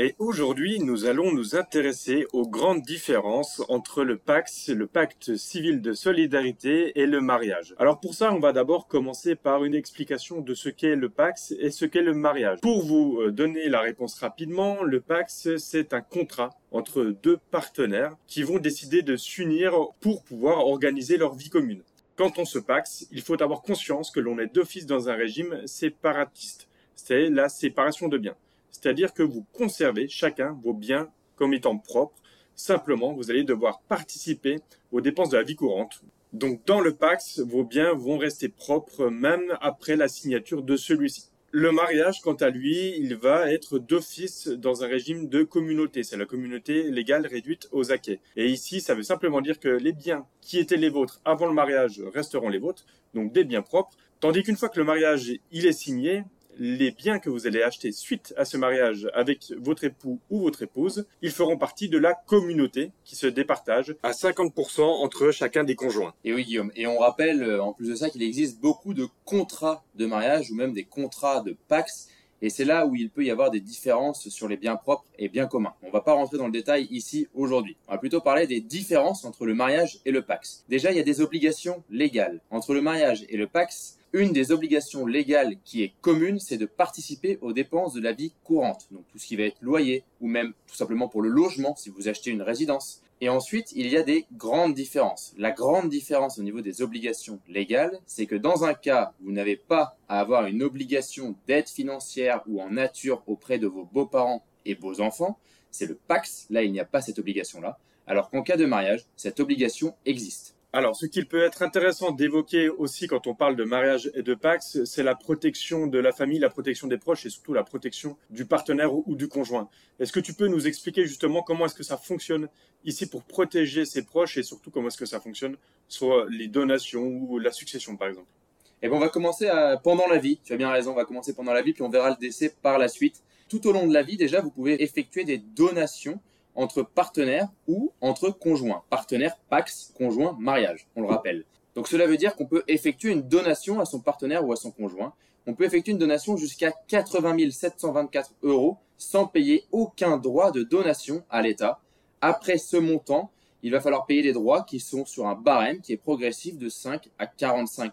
Et aujourd'hui, nous allons nous intéresser aux grandes différences entre le PAX, le pacte civil de solidarité et le mariage. Alors pour ça, on va d'abord commencer par une explication de ce qu'est le PAX et ce qu'est le mariage. Pour vous euh, donner la réponse rapidement, le PAX, c'est un contrat entre deux partenaires qui vont décider de s'unir pour pouvoir organiser leur vie commune. Quand on se paxe, il faut avoir conscience que l'on est d'office dans un régime séparatiste. C'est la séparation de biens c'est-à-dire que vous conservez chacun vos biens comme étant propres. Simplement, vous allez devoir participer aux dépenses de la vie courante. Donc dans le Pax, vos biens vont rester propres même après la signature de celui-ci. Le mariage, quant à lui, il va être d'office dans un régime de communauté. C'est la communauté légale réduite aux acquets. Et ici, ça veut simplement dire que les biens qui étaient les vôtres avant le mariage resteront les vôtres, donc des biens propres. Tandis qu'une fois que le mariage il est signé, les biens que vous allez acheter suite à ce mariage avec votre époux ou votre épouse, ils feront partie de la communauté qui se départage à 50% entre chacun des conjoints. Et oui Guillaume, et on rappelle euh, en plus de ça qu'il existe beaucoup de contrats de mariage ou même des contrats de Pax et c'est là où il peut y avoir des différences sur les biens propres et biens communs. On va pas rentrer dans le détail ici aujourd'hui. On va plutôt parler des différences entre le mariage et le Pax. Déjà, il y a des obligations légales. Entre le mariage et le Pax, une des obligations légales qui est commune, c'est de participer aux dépenses de la vie courante. Donc tout ce qui va être loyer ou même tout simplement pour le logement si vous achetez une résidence. Et ensuite, il y a des grandes différences. La grande différence au niveau des obligations légales, c'est que dans un cas, vous n'avez pas à avoir une obligation d'aide financière ou en nature auprès de vos beaux-parents et beaux enfants. C'est le Pax. Là, il n'y a pas cette obligation-là. Alors qu'en cas de mariage, cette obligation existe. Alors, ce qu'il peut être intéressant d'évoquer aussi quand on parle de mariage et de Pax, c'est la protection de la famille, la protection des proches et surtout la protection du partenaire ou du conjoint. Est-ce que tu peux nous expliquer justement comment est-ce que ça fonctionne ici pour protéger ses proches et surtout comment est-ce que ça fonctionne sur les donations ou la succession par exemple? Eh bien, on va commencer pendant la vie. Tu as bien raison, on va commencer pendant la vie puis on verra le décès par la suite. Tout au long de la vie, déjà, vous pouvez effectuer des donations entre partenaires ou entre conjoints. Partenaire, Pax, conjoint, mariage, on le rappelle. Donc cela veut dire qu'on peut effectuer une donation à son partenaire ou à son conjoint. On peut effectuer une donation jusqu'à 80 724 euros sans payer aucun droit de donation à l'État. Après ce montant, il va falloir payer des droits qui sont sur un barème qui est progressif de 5 à 45%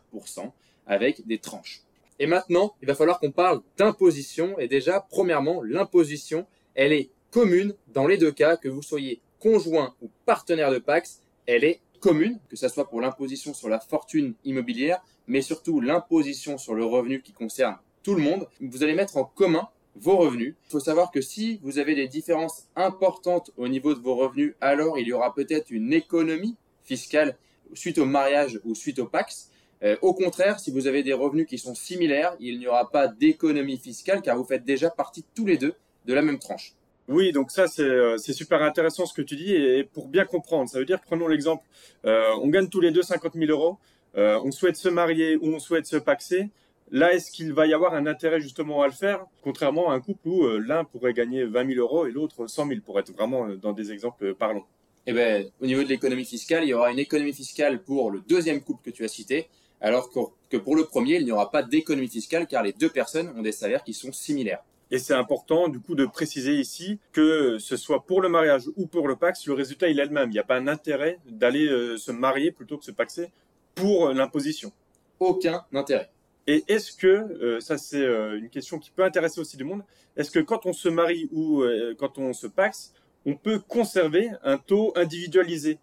avec des tranches. Et maintenant, il va falloir qu'on parle d'imposition. Et déjà, premièrement, l'imposition, elle est commune dans les deux cas, que vous soyez conjoint ou partenaire de Pax, elle est commune, que ce soit pour l'imposition sur la fortune immobilière, mais surtout l'imposition sur le revenu qui concerne tout le monde. Vous allez mettre en commun vos revenus. Il faut savoir que si vous avez des différences importantes au niveau de vos revenus, alors il y aura peut-être une économie fiscale suite au mariage ou suite au Pax. Euh, au contraire, si vous avez des revenus qui sont similaires, il n'y aura pas d'économie fiscale car vous faites déjà partie tous les deux de la même tranche. Oui, donc ça euh, c'est super intéressant ce que tu dis et pour bien comprendre, ça veut dire prenons l'exemple, euh, on gagne tous les deux 50 000 euros, euh, on souhaite se marier ou on souhaite se paxer. Là, est-ce qu'il va y avoir un intérêt justement à le faire, contrairement à un couple où l'un pourrait gagner 20 000 euros et l'autre 100 000, pour être vraiment dans des exemples parlants Eh ben, au niveau de l'économie fiscale, il y aura une économie fiscale pour le deuxième couple que tu as cité, alors que pour le premier, il n'y aura pas d'économie fiscale car les deux personnes ont des salaires qui sont similaires. Et c'est important du coup de préciser ici que ce soit pour le mariage ou pour le Pax, le résultat il est le même. Il n'y a pas un intérêt d'aller euh, se marier plutôt que se paxer pour l'imposition. Aucun intérêt. Et est-ce que, euh, ça c'est euh, une question qui peut intéresser aussi du monde, est-ce que quand on se marie ou quand on se paxe, on peut conserver un taux individualisé?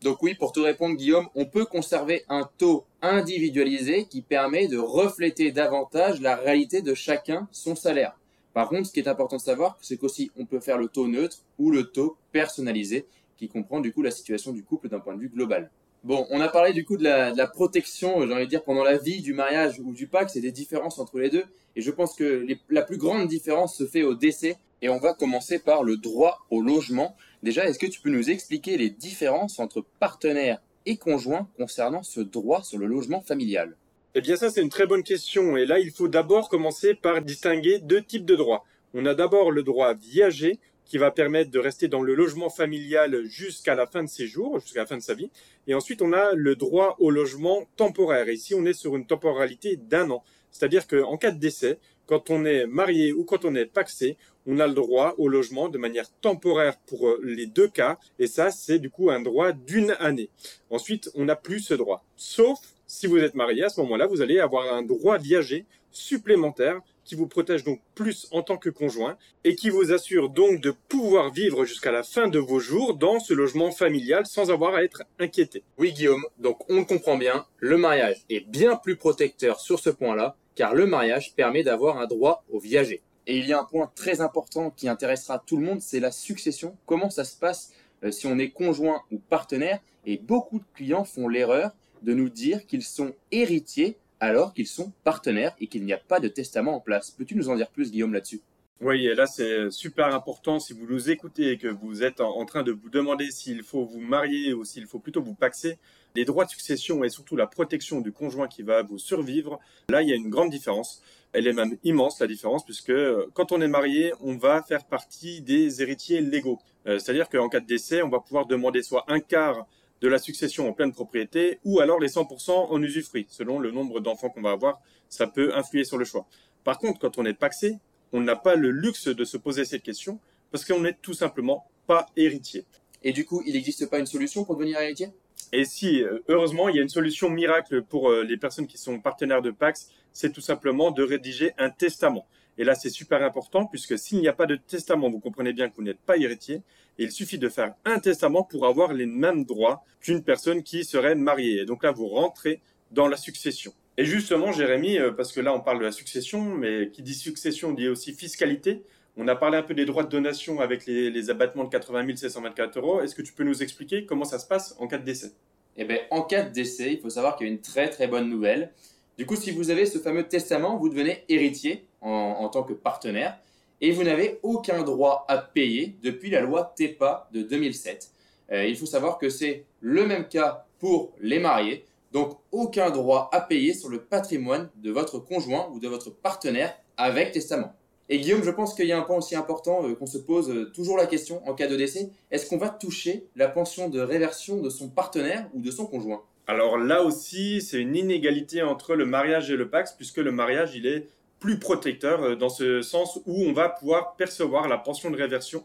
Donc oui, pour te répondre Guillaume, on peut conserver un taux individualisé qui permet de refléter davantage la réalité de chacun son salaire. Par contre, ce qui est important de savoir, c'est qu'aussi on peut faire le taux neutre ou le taux personnalisé, qui comprend du coup la situation du couple d'un point de vue global. Bon, on a parlé du coup de la, protection, j'ai envie de dire, pendant la vie du mariage ou du pacte, c'est des différences entre les deux. Et je pense que la plus grande différence se fait au décès. Et on va commencer par le droit au logement. Déjà, est-ce que tu peux nous expliquer les différences entre partenaire et conjoint concernant ce droit sur le logement familial? Eh bien ça c'est une très bonne question et là il faut d'abord commencer par distinguer deux types de droits. On a d'abord le droit viager qui va permettre de rester dans le logement familial jusqu'à la fin de ses jours, jusqu'à la fin de sa vie. Et ensuite, on a le droit au logement temporaire. Ici, on est sur une temporalité d'un an. C'est-à-dire qu'en cas de décès, quand on est marié ou quand on est paxé, on a le droit au logement de manière temporaire pour euh, les deux cas. Et ça, c'est du coup un droit d'une année. Ensuite, on n'a plus ce droit. Sauf si vous êtes marié, à ce moment-là, vous allez avoir un droit viager supplémentaire qui vous protège donc plus en tant que conjoint et qui vous assure donc de pouvoir vivre jusqu'à la fin de vos jours dans ce logement familial sans avoir à être inquiété. Oui Guillaume, donc on le comprend bien, le mariage est bien plus protecteur sur ce point-là car le mariage permet d'avoir un droit au viager. Et il y a un point très important qui intéressera tout le monde, c'est la succession. Comment ça se passe euh, si on est conjoint ou partenaire? Et beaucoup de clients font l'erreur de nous dire qu'ils sont héritiers alors qu'ils sont partenaires et qu'il n'y a pas de testament en place. Peux-tu nous en dire plus, Guillaume, là-dessus? Oui, et là c'est super important si vous nous écoutez et que vous êtes en train de vous demander s'il faut vous marier ou s'il faut plutôt vous paxer, les droits de succession et surtout la protection du conjoint qui va vous survivre, là il y a une grande différence. Elle est même immense la différence puisque euh, quand on est marié, on va faire partie des héritiers légaux. Euh, c'est-à-dire qu'en cas de décès, on va pouvoir demander soit un quart de la succession en pleine propriété ou alors les 100% en usufruit. Selon le nombre d'enfants qu'on va avoir, ça peut influer sur le choix. Par contre, quand on est paxé, on n'a pas le luxe de se poser cette question parce qu'on n'est tout simplement pas héritier. Et du coup, il n'existe pas une solution pour devenir héritier? Et si, euh, heureusement, il y a une solution miracle pour euh, les personnes qui sont partenaires de Pax, c'est tout simplement de rédiger un testament. Et là, c'est super important puisque s'il n'y a pas de testament, vous comprenez bien que vous n'êtes pas héritier. Et il suffit de faire un testament pour avoir les mêmes droits qu'une personne qui serait mariée. Et donc là, vous rentrez dans la succession. Et justement, Jérémy, euh, parce que là, on parle de la succession, mais qui dit succession dit aussi fiscalité. On a parlé un peu des droits de donation avec les, abattements de 80 724 euros. Est-ce que tu peux nous expliquer comment ça se passe en cas de décès? Eh bien, en cas de décès, il faut savoir qu'il y a une très très bonne nouvelle. Du coup, si vous avez ce fameux testament, vous devenez héritier en, tant que partenaire et vous n'avez aucun droit à payer depuis la loi TEPA de 2007. Euh, il faut savoir que c'est le même cas pour les mariés, donc aucun droit à payer sur le patrimoine de votre conjoint ou de votre partenaire avec testament. Et Guillaume, je pense qu'il y a un point aussi important euh, qu'on se pose euh, toujours la question en cas de décès. Est-ce qu'on va toucher la pension de réversion de son partenaire ou de son conjoint? Alors là aussi, c'est une inégalité entre le mariage et le Pax, puisque le mariage, il est plus protecteur euh, dans ce sens où on va pouvoir percevoir la pension de réversion.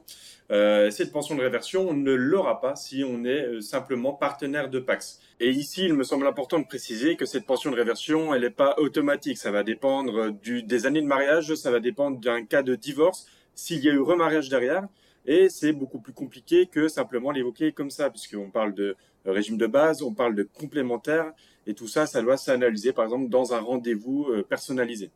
Euh, cette pension de réversion, on ne l'aura pas si on est euh, simplement partenaire de Pax. Et ici, il me semble important de préciser que cette pension de réversion, elle n'est pas automatique. Ça va dépendre des années de mariage, ça va dépendre d'un cas de divorce, s'il y a eu remariage derrière. Et c'est beaucoup plus compliqué que simplement l'évoquer comme ça, puisqu'on parle de régime de base, on parle de complémentaire, et tout ça, ça doit s'analyser, par exemple, dans un rendez-vous personnalisé.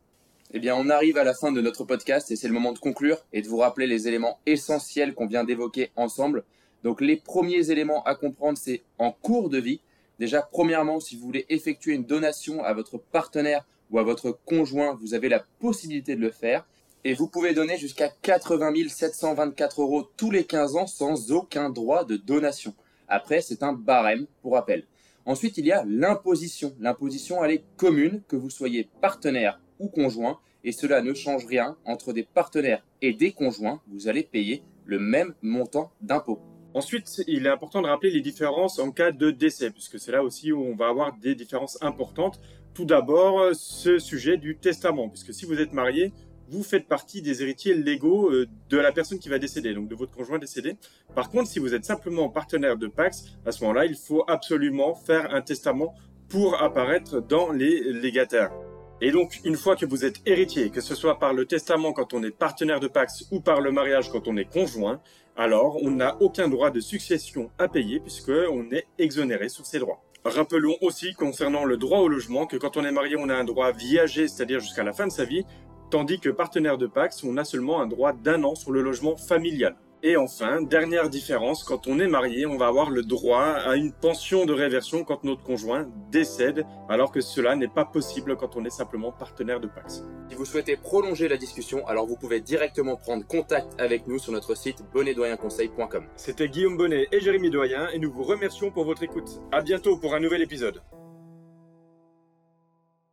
Eh bien, on arrive à la fin de notre podcast et c'est le moment de conclure et de vous rappeler les éléments essentiels qu'on vient d'évoquer ensemble. Donc, les premiers éléments à comprendre, c'est en cours de vie. Déjà, premièrement, si vous voulez effectuer une donation à votre partenaire ou à votre conjoint, vous avez la possibilité de le faire. Et vous pouvez donner jusqu'à 80 724 euros tous les 15 ans sans aucun droit de donation. Après, c'est un barème, pour rappel. Ensuite, il y a l'imposition. L'imposition, elle est commune, que vous soyez partenaire ou conjoint, et cela ne change rien entre des partenaires et des conjoints. Vous allez payer le même montant d'impôt. Ensuite, il est important de rappeler les différences en cas de décès, puisque c'est là aussi où on va avoir des différences importantes. Tout d'abord, ce sujet du testament, puisque si vous êtes marié, vous faites partie des héritiers légaux euh, de la personne qui va décéder, donc de votre conjoint décédé. Par contre, si vous êtes simplement partenaire de Pax, à ce moment-là, il faut absolument faire un testament pour apparaître dans les légataires. Et donc, une fois que vous êtes héritier, que ce soit par le testament quand on est partenaire de Pax ou par le mariage quand on est conjoint, alors on n'a aucun droit de succession à payer puisqu'on est exonéré sur ses droits. Rappelons aussi concernant le droit au logement que quand on est marié, on a un droit viager, c'est-à-dire jusqu'à la fin de sa vie, tandis que partenaire de Pax, on a seulement un droit d'un an sur le logement familial. Et enfin, dernière différence, quand on est marié, on va avoir le droit à une pension de réversion quand notre conjoint décède, alors que cela n'est pas possible quand on est simplement partenaire de Pax. Si vous souhaitez prolonger la discussion, alors vous pouvez directement prendre contact avec nous sur notre site bonnetdoyenconseil.com. C'était Guillaume Bonnet et Jérémy Doyen et nous vous remercions pour votre écoute. À bientôt pour un nouvel épisode.